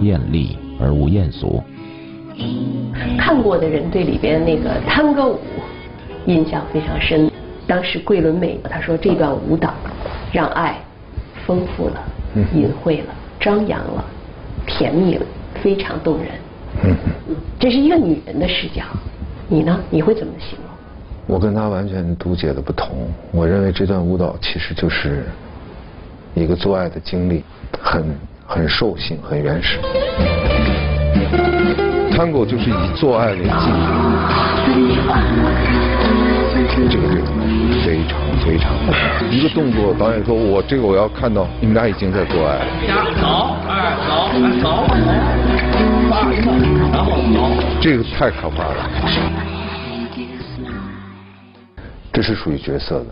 艳丽而无艳俗。看过的人对里边那个探戈舞印象非常深。当时桂纶镁她说这段舞蹈让爱丰富了、隐晦了、张扬了、甜蜜了，非常动人。这是一个女人的视角，你呢？你会怎么形容？我跟她完全读解的不同。我认为这段舞蹈其实就是一个做爱的经历，很很兽性，很原始。Tango 就是以做爱为基这个人非常非常一个动作，导演说我这个我要看到你们俩已经在做爱了。走，哎，走，走，然后走。这个太可怕了。这是属于角色的，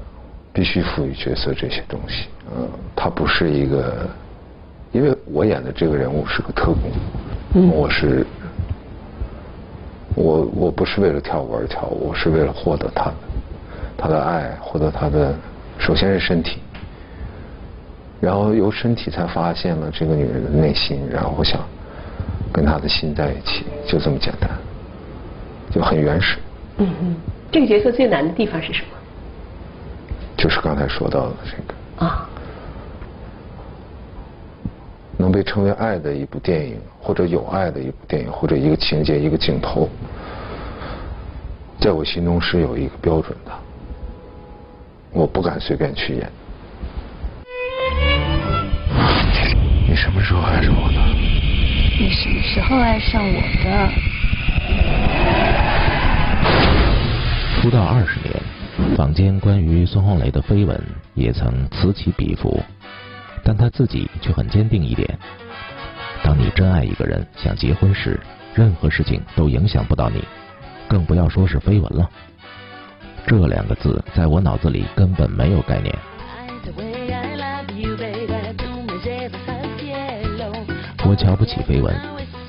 必须赋予角色这些东西。嗯，它不是一个，因为我演的这个人物是个特工，我是。我我不是为了跳舞而跳舞，我是为了获得他的他的爱，获得他的首先是身体，然后由身体才发现了这个女人的内心，然后我想跟她的心在一起，就这么简单，就很原始。嗯嗯，这个角色最难的地方是什么？就是刚才说到的这个啊，能被称为爱的一部电影。或者有爱的一部电影，或者一个情节、一个镜头，在我心中是有一个标准的，我不敢随便去演。你什么时候爱上我的？你什么时候爱上我的？出道二十年，坊间关于孙红雷的绯闻也曾此起彼伏，但他自己却很坚定一点。当你真爱一个人，想结婚时，任何事情都影响不到你，更不要说是绯闻了。这两个字在我脑子里根本没有概念。我瞧不起绯闻，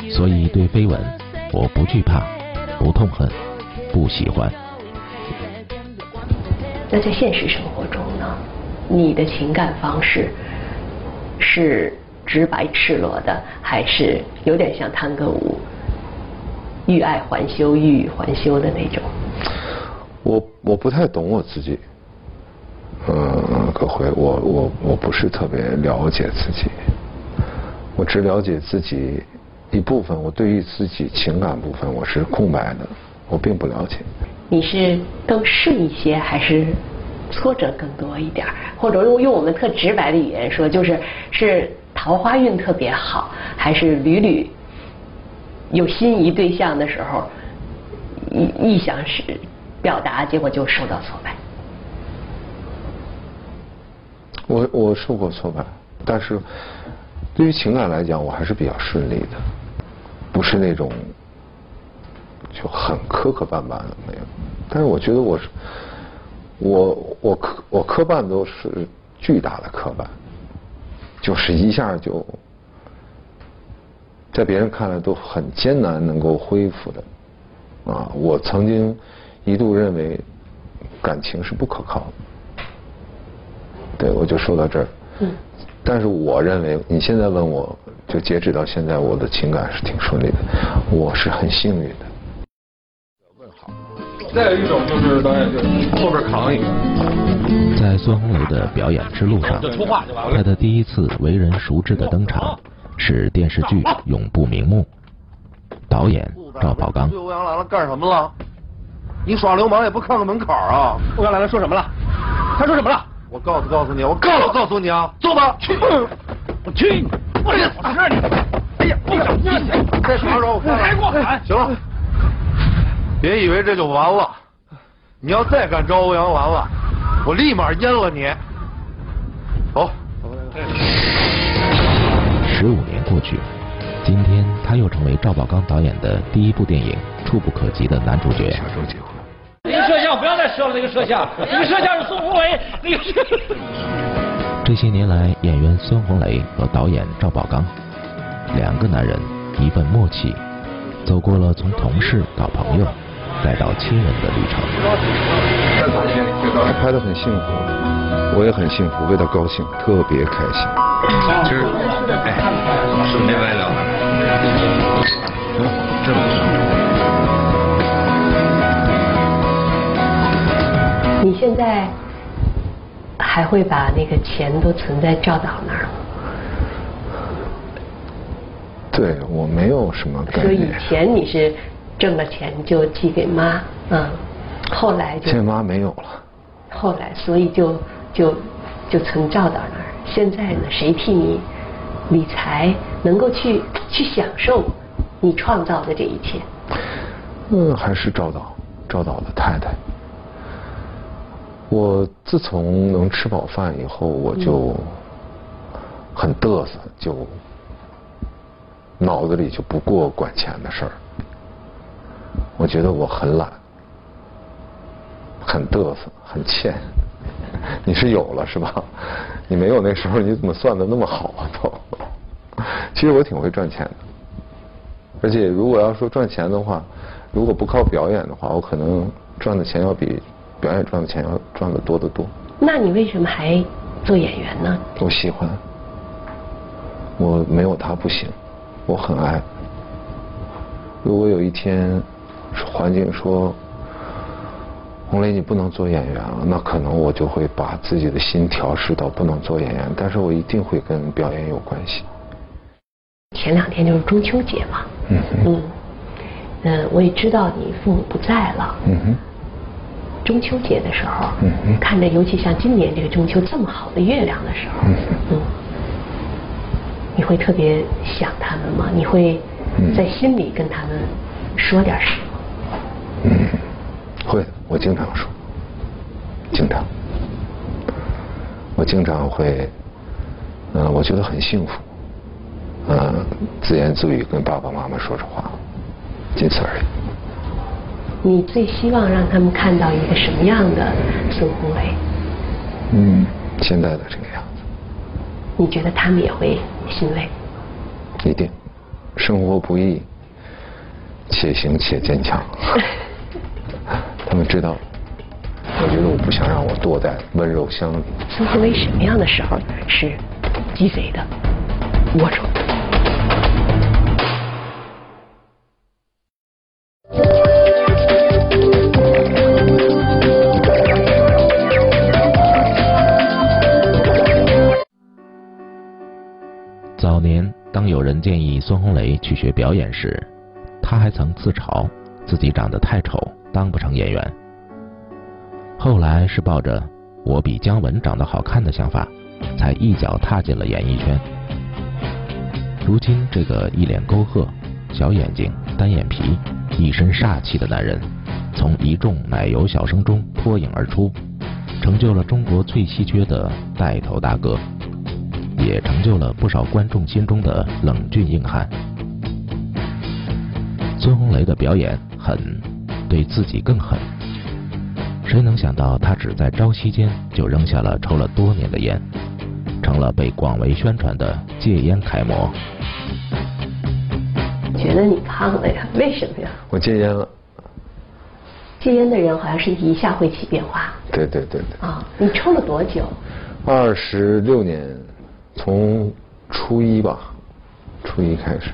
所以对绯闻我不惧怕，不痛恨，不喜欢。那在现实生活中呢？你的情感方式是？直白赤裸的，还是有点像探戈舞，欲爱还休，欲语还休的那种。我我不太懂我自己，嗯，可辉，我我我不是特别了解自己，我只了解自己一部分，我对于自己情感部分我是空白的，我并不了解。你是更顺一些，还是挫折更多一点？或者用用我们特直白的语言说，就是是。桃花运特别好，还是屡屡有心仪对象的时候，意意想是表达，结果就受到挫败。我我受过挫败，但是对于情感来讲，我还是比较顺利的，不是那种就很磕磕绊绊的没有。但是我觉得我是我我磕我磕绊都是巨大的磕绊。就是一下就，在别人看来都很艰难能够恢复的，啊！我曾经一度认为感情是不可靠的，对我就说到这儿。嗯。但是我认为，你现在问我，就截止到现在，我的情感是挺顺利的，我是很幸运的。再有一种就是导演就后边扛一个。在孙红雷的表演之路上，他的第一次为人熟知的登场是电视剧《永不瞑目》，导演赵宝刚。欧阳来了干什么了？你耍流氓也不看看门槛啊！欧阳来了说什么了？他说什么了？我告诉告诉你，我告诉告诉你啊，走吧，去，我去，我这死你！哎呀，你再耍耍我看看。给我喊！行了，别以为这就完了，你要再敢招欧阳完了。我立马阉了你！走。十五年过去，今天他又成为赵宝刚导演的第一部电影《触不可及》的男主角。啥时候结婚？那个摄像不要再说了，那个摄像，那个摄像是孙红雷。那个。这些年来，演员孙红雷和导演赵宝刚两个男人一份默契，走过了从同事到朋友。来到亲人的旅程他拍得很幸福我也很幸福为他高兴特别开心。今儿哎老师没白聊你现在还会把那个钱都存在赵导那儿吗？对我没有什么感觉以前你是挣了钱就寄给妈，嗯，后来就现在妈没有了，后来，所以就就就存照到那儿。现在呢，谁替你理财，能够去去享受你创造的这一切？嗯，还是赵导，赵导的太太。我自从能吃饱饭以后，我就很嘚瑟，就脑子里就不过管钱的事儿。我觉得我很懒，很嘚瑟，很欠。你是有了是吧？你没有那时候，你怎么算的那么好啊？都。其实我挺会赚钱的，而且如果要说赚钱的话，如果不靠表演的话，我可能赚的钱要比表演赚的钱要赚的多得多。那你为什么还做演员呢？我喜欢，我没有他不行，我很爱。如果有一天环境说红雷你不能做演员了，那可能我就会把自己的心调试到不能做演员，但是我一定会跟表演有关系。前两天就是中秋节嘛，嗯嗯嗯，呃，我也知道你父母不在了，嗯哼，中秋节的时候，嗯嗯看着尤其像今年这个中秋这么好的月亮的时候，嗯嗯，你会特别想他们吗？你会嗯在心里跟他们说点什么？嗯，会的，我经常说，经常，我经常会，嗯、我觉得很幸福，嗯、自言自语跟爸爸妈妈说着话，仅此而已。你最希望让他们看到一个什么样的孙红雷？嗯，现在的这个样子，你觉得他们也会欣慰？一定，生活不易，且行且坚强。他们知道，我觉得我不想让我堕在温柔乡里。孙红雷什么样的时候是鸡贼的、龌龊的？早年，当有人建议孙红雷去学表演时，他还曾自嘲自己长得太丑，当不成演员。后来是抱着我比姜文长得好看的想法，才一脚踏进了演艺圈。如今，这个一脸沟壑、小眼睛、单眼皮、一身煞气的男人，从一众奶油小生中脱颖而出，成就了中国最稀缺的带头大哥。也成就了不少观众心中的冷峻硬汉。孙红雷的表演很，对自己更狠。谁能想到他只在朝夕间就扔下了抽了多年的烟，成了被广为宣传的戒烟楷模。觉得你胖了呀？为什么呀？我戒烟了，戒烟的人好像身体一下会起变化对对对对，啊！你抽了多久？二十六年，从初一吧，初一开始，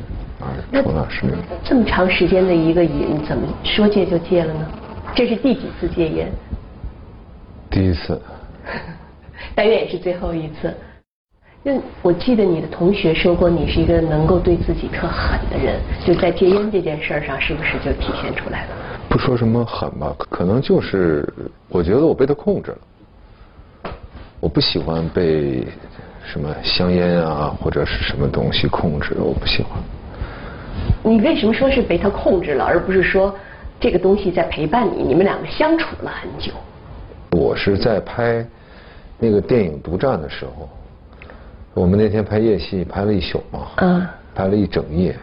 二抽了二十六年。这么长时间的一个瘾，怎么说戒就戒了呢？这是第几次戒烟？第一次，但愿也是最后一次。那我记得你的同学说过，你是一个能够对自己特狠的人，就在戒烟这件事儿上，是不是就体现出来了？不说什么狠吧，可能就是我觉得我被他控制了。我不喜欢被什么香烟啊或者是什么东西控制，我不喜欢。你为什么说是被他控制了，而不是说这个东西在陪伴你，你们两个相处了很久？我是在拍那个电影《独占》的时候，我们那天拍夜戏，拍了一宿嘛，嗯拍了一整夜，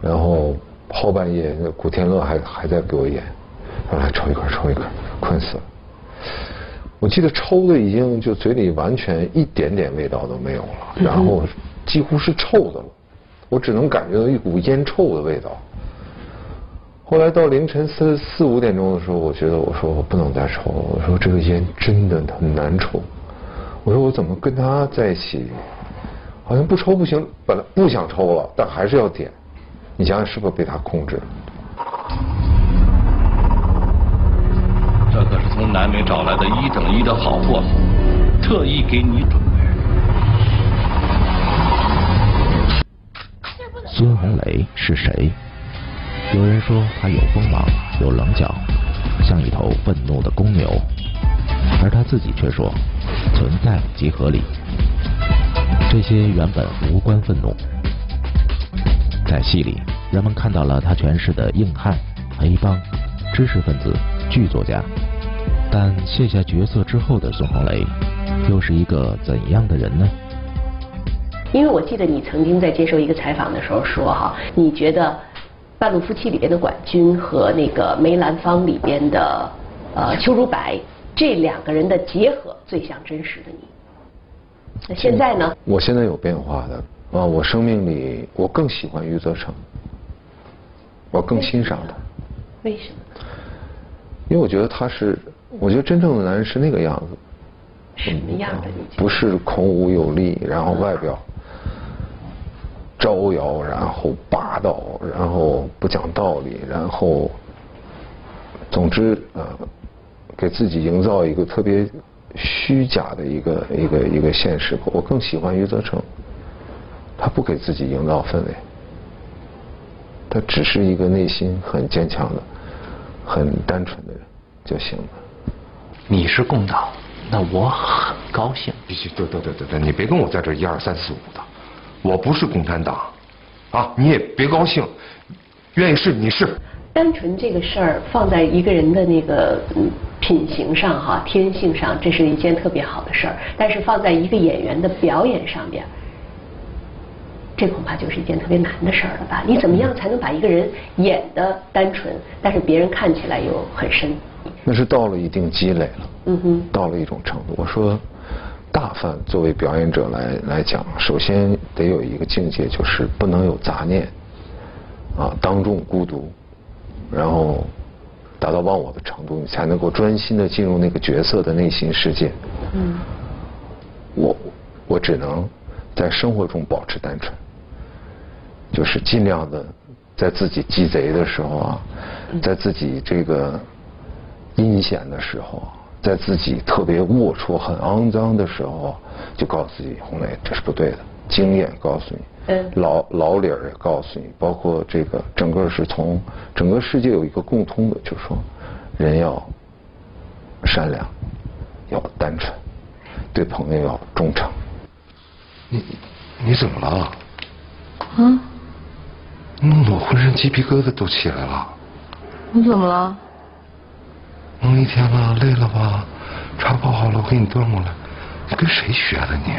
然后后半夜那古天乐还还在给我演，说来抽一根抽一根，困死了。我记得抽的已经就嘴里完全一点点味道都没有了，然后几乎是臭的了，我只能感觉到一股烟臭的味道。后来到凌晨四四五点钟的时候，我觉得我说我不能再抽了，我说这个烟真的很难抽，我说我怎么跟他在一起，好像不抽不行，本来不想抽了，但还是要点，你想想是不是被他控制了？这可是从南美找来的一等一的好货，特意给你准备孙红雷是谁？有人说他有锋芒，有棱角，像一头愤怒的公牛，而他自己却说存在即合理。这些原本无关愤怒，在戏里，人们看到了他诠释的硬汉、黑帮、知识分子、剧作家。但卸下角色之后的孙红雷，又是一个怎样的人呢？因为我记得你曾经在接受一个采访的时候说哈，你觉得《半路夫妻》里边的管军和那个梅兰芳里边的呃邱如白这两个人的结合最像真实的你。那现在呢？我现在有变化的啊！我生命里我更喜欢余则成，我更欣赏他。为什么？因为我觉得他是，我觉得真正的男人是那个样子。什么样的？不是孔武有力，然后外表招摇，然后霸道，然后不讲道理，然后总之呃，给自己营造一个特别。虚假的一个一个一个现实，我更喜欢余则成。他不给自己营造氛围，他只是一个内心很坚强的、很单纯的人就行了。你是共党，那我很高兴。必须，对对对对对，你别跟我在这一二三四五的，我不是共产党，啊，你也别高兴，愿意是你是。单纯这个事儿放在一个人的那个嗯。品行上哈，天性上，这是一件特别好的事儿。但是放在一个演员的表演上边，这恐怕就是一件特别难的事儿了吧？你怎么样才能把一个人演的单纯，但是别人看起来又很深？那是到了一定积累了，嗯哼，到了一种程度。我说，大范作为表演者来来讲，首先得有一个境界，就是不能有杂念，啊，当众孤独，然后。达到忘我的程度，你才能够专心的进入那个角色的内心世界。嗯，我我只能在生活中保持单纯，就是尽量的在自己鸡贼的时候啊，在自己这个阴险的时候，在自己特别龌龊、很肮脏的时候，就告诉自己：红雷，这是不对的。经验告诉你。老老理儿也告诉你，包括这个整个是从整个世界有一个共通的，就是说人要善良，要单纯，对朋友要忠诚。你你怎么了？啊？弄得我浑身鸡皮疙瘩都起来了。你怎么了？弄一天了，累了吧？茶泡好了，我给你端过来。你跟谁学的你？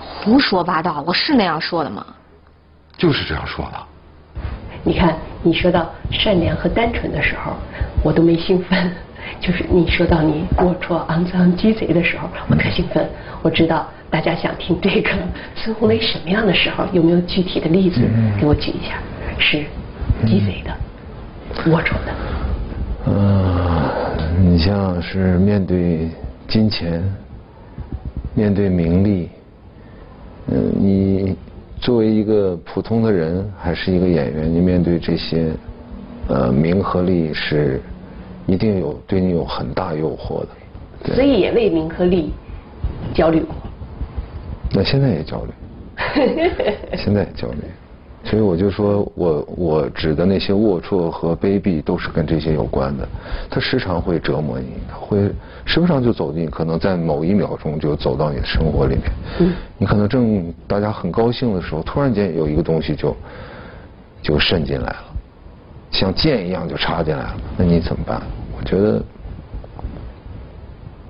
胡说八道！我是那样说的吗？就是这样说的。你看，你说到善良和单纯的时候，我都没兴奋；就是你说到你龌龊、肮脏、鸡贼的时候，我特兴奋。我知道大家想听这个孙红雷什么样的时候，有没有具体的例子给我举一下？是鸡贼的、龌龊的。嗯，你像是面对金钱，面对名利。嗯，你作为一个普通的人，还是一个演员，你面对这些呃名和利，是一定有对你有很大诱惑的。所以也为名和利焦虑过。那现在也焦虑，现在也焦虑。所以我就说，我我指的那些龌龊和卑鄙，都是跟这些有关的。它时常会折磨你，它会时不常就走进，可能在某一秒钟就走到你的生活里面。嗯。你可能正大家很高兴的时候，突然间有一个东西就就渗进来了，像剑一样就插进来了。那你怎么办？我觉得，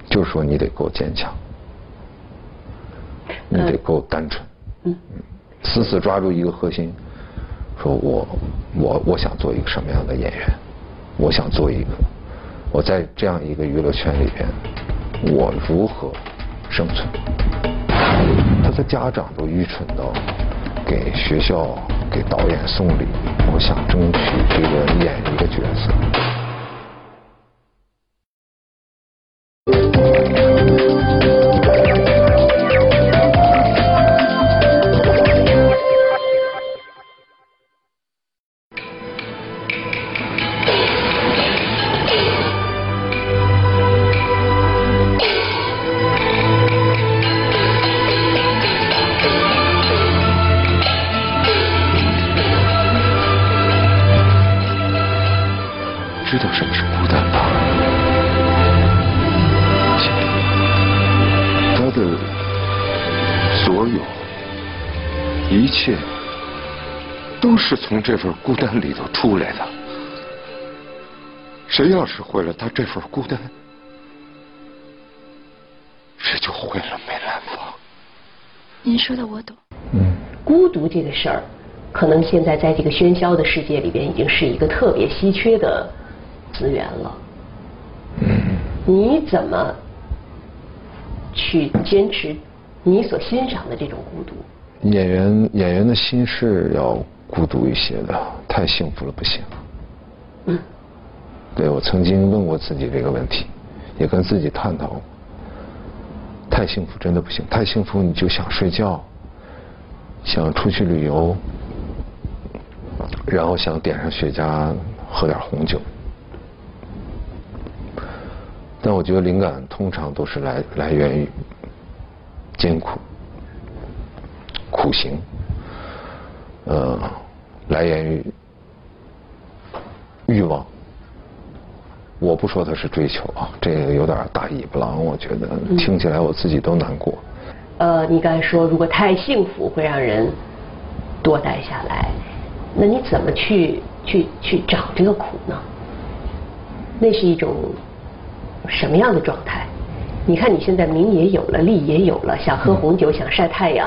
就是说你得够坚强，你得够单纯。嗯。死死抓住一个核心，说我我我想做一个什么样的演员？我想做一个，我在这样一个娱乐圈里边，我如何生存？他的家长都愚蠢到给学校给导演送礼，我想争取这个演一个角色。是从这份孤单里头出来的。谁要是毁了他这份孤单，谁就毁了梅兰芳。您说的我懂。嗯，孤独这个事儿，可能现在在这个喧嚣的世界里边，已经是一个特别稀缺的资源了。嗯，你怎么去坚持你所欣赏的这种孤独？演员演员的心是要孤独一些的，太幸福了不行。嗯，对我曾经问过自己这个问题，也跟自己探讨。太幸福真的不行，太幸福你就想睡觉，想出去旅游，然后想点上雪茄喝点红酒。但我觉得灵感通常都是来来源于艰苦、苦行，呃，来源于欲望。我不说它是追求啊，这个有点大尾巴狼，我觉得听起来我自己都难过。呃，你刚才说如果太幸福会让人多待下来，那你怎么去去去找这个苦呢？那是一种什么样的状态？你看你现在名也有了，利也有了，想喝红酒，想晒太阳，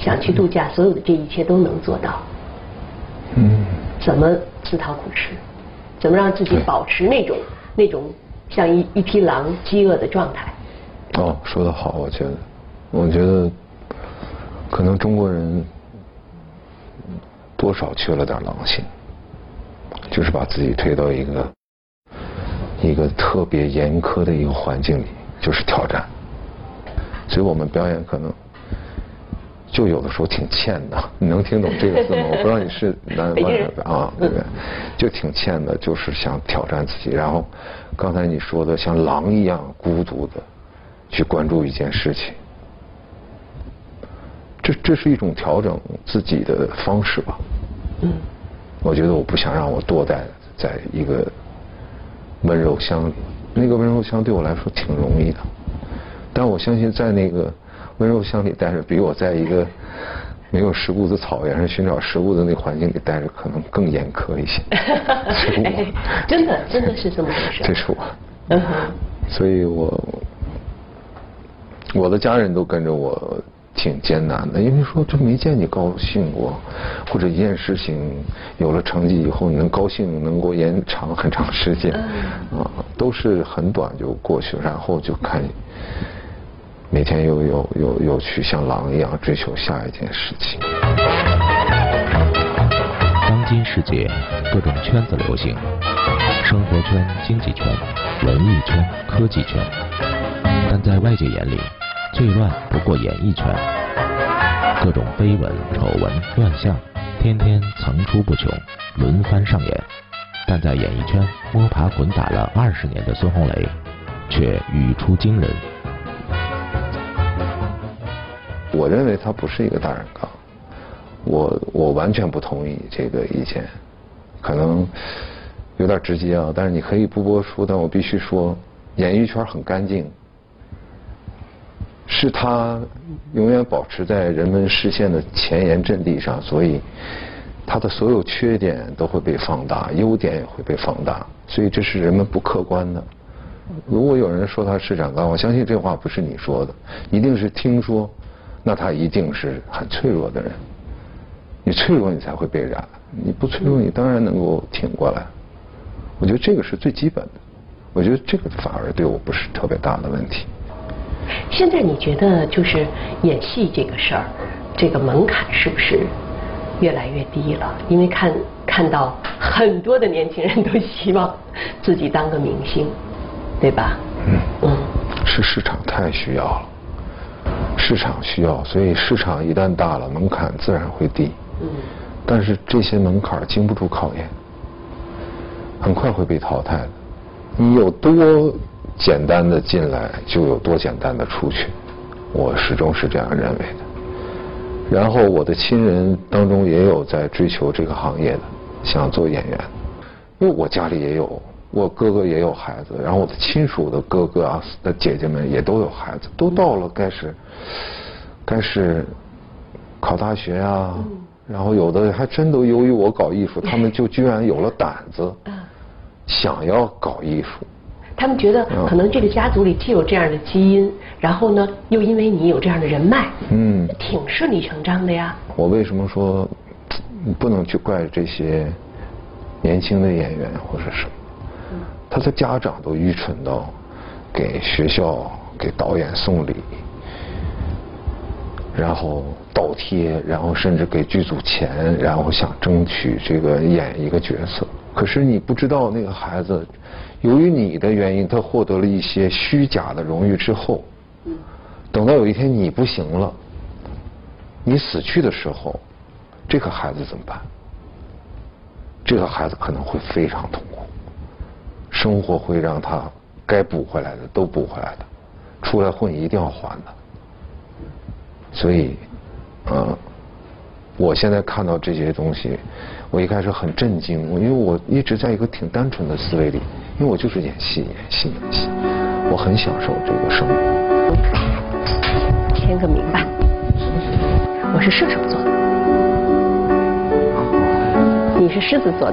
想去度假，所有的这一切都能做到。嗯。怎么自讨苦吃？怎么让自己保持那种？那种像一一匹狼饥饿的状态。哦，说的好，我觉得，我觉得可能中国人多少缺了点狼性，就是把自己推到一个一个特别严苛的一个环境里，就是挑战。所以我们表演可能就有的时候挺欠的，你能听懂这个字吗？我不知道你是南方人啊，对不对？就挺欠的，就是想挑战自己，然后。刚才你说的像狼一样孤独的去关注一件事情，这这是一种调整自己的方式吧？嗯，我觉得我不想让我多待在一个温柔乡里，那个温柔乡对我来说挺容易的，但我相信在那个温柔乡里待着，比我在一个。没有食物的草原上寻找食物的那个环境里待着，可能更严苛一些。真的，真的是这么回事。这是我。嗯哼。所以我我的家人都跟着我挺艰难的，因为说就没见你高兴过，或者一件事情有了成绩以后，你能高兴能够延长很长时间，啊，都是很短就过去，然后就看。每天又又又又去像狼一样追求下一件事情。当今世界各种圈子流行，生活圈、经济圈、文艺圈、科技圈，但在外界眼里，最乱不过演艺圈。各种绯闻、丑闻、乱象，天天层出不穷，轮番上演。但在演艺圈摸爬滚打了二十年的孙红雷，却语出惊人。我认为他不是一个大染缸，我我完全不同意这个意见，可能有点直接啊，但是你可以不播出，但我必须说，演艺圈很干净，是他永远保持在人们视线的前沿阵地上，所以他的所有缺点都会被放大，优点也会被放大，所以这是人们不客观的。如果有人说他是染缸，我相信这话不是你说的，一定是听说。那他一定是很脆弱的人，你脆弱你才会被染，你不脆弱你当然能够挺过来。我觉得这个是最基本的，我觉得这个反而对我不是特别大的问题。现在你觉得就是演戏这个事儿，这个门槛是不是越来越低了？因为看看到很多的年轻人都希望自己当个明星，对吧？嗯嗯，是市场太需要了。市场需要，所以市场一旦大了，门槛自然会低。嗯。但是这些门槛经不住考验，很快会被淘汰的。你有多简单的进来，就有多简单的出去。我始终是这样认为的。然后我的亲人当中也有在追求这个行业的，想做演员。因为我家里也有我哥哥也有孩子，然后我的亲属的哥哥啊、的姐姐们也都有孩子，都到了该是，该是考大学啊，然后有的还真都由于我搞艺术，他们就居然有了胆子，想要搞艺术。他们觉得可能这个家族里既有这样的基因，然后呢，又因为你有这样的人脉，嗯，挺顺理成章的呀。我为什么说不能去怪这些年轻的演员或者什么？他的家长都愚蠢到给学校、给导演送礼，然后倒贴，然后甚至给剧组钱，然后想争取这个演一个角色。可是你不知道那个孩子，由于你的原因，他获得了一些虚假的荣誉之后，等到有一天你不行了，你死去的时候，这个孩子怎么办？这个孩子可能会非常痛苦。生活会让他该补回来的都补回来的，出来混一定要还的。所以，嗯，我现在看到这些东西，我一开始很震惊，因为我一直在一个挺单纯的思维里，因为我就是演戏、演戏、演戏，我很享受这个生活。签个名吧，我是射手座的，你是狮子座的。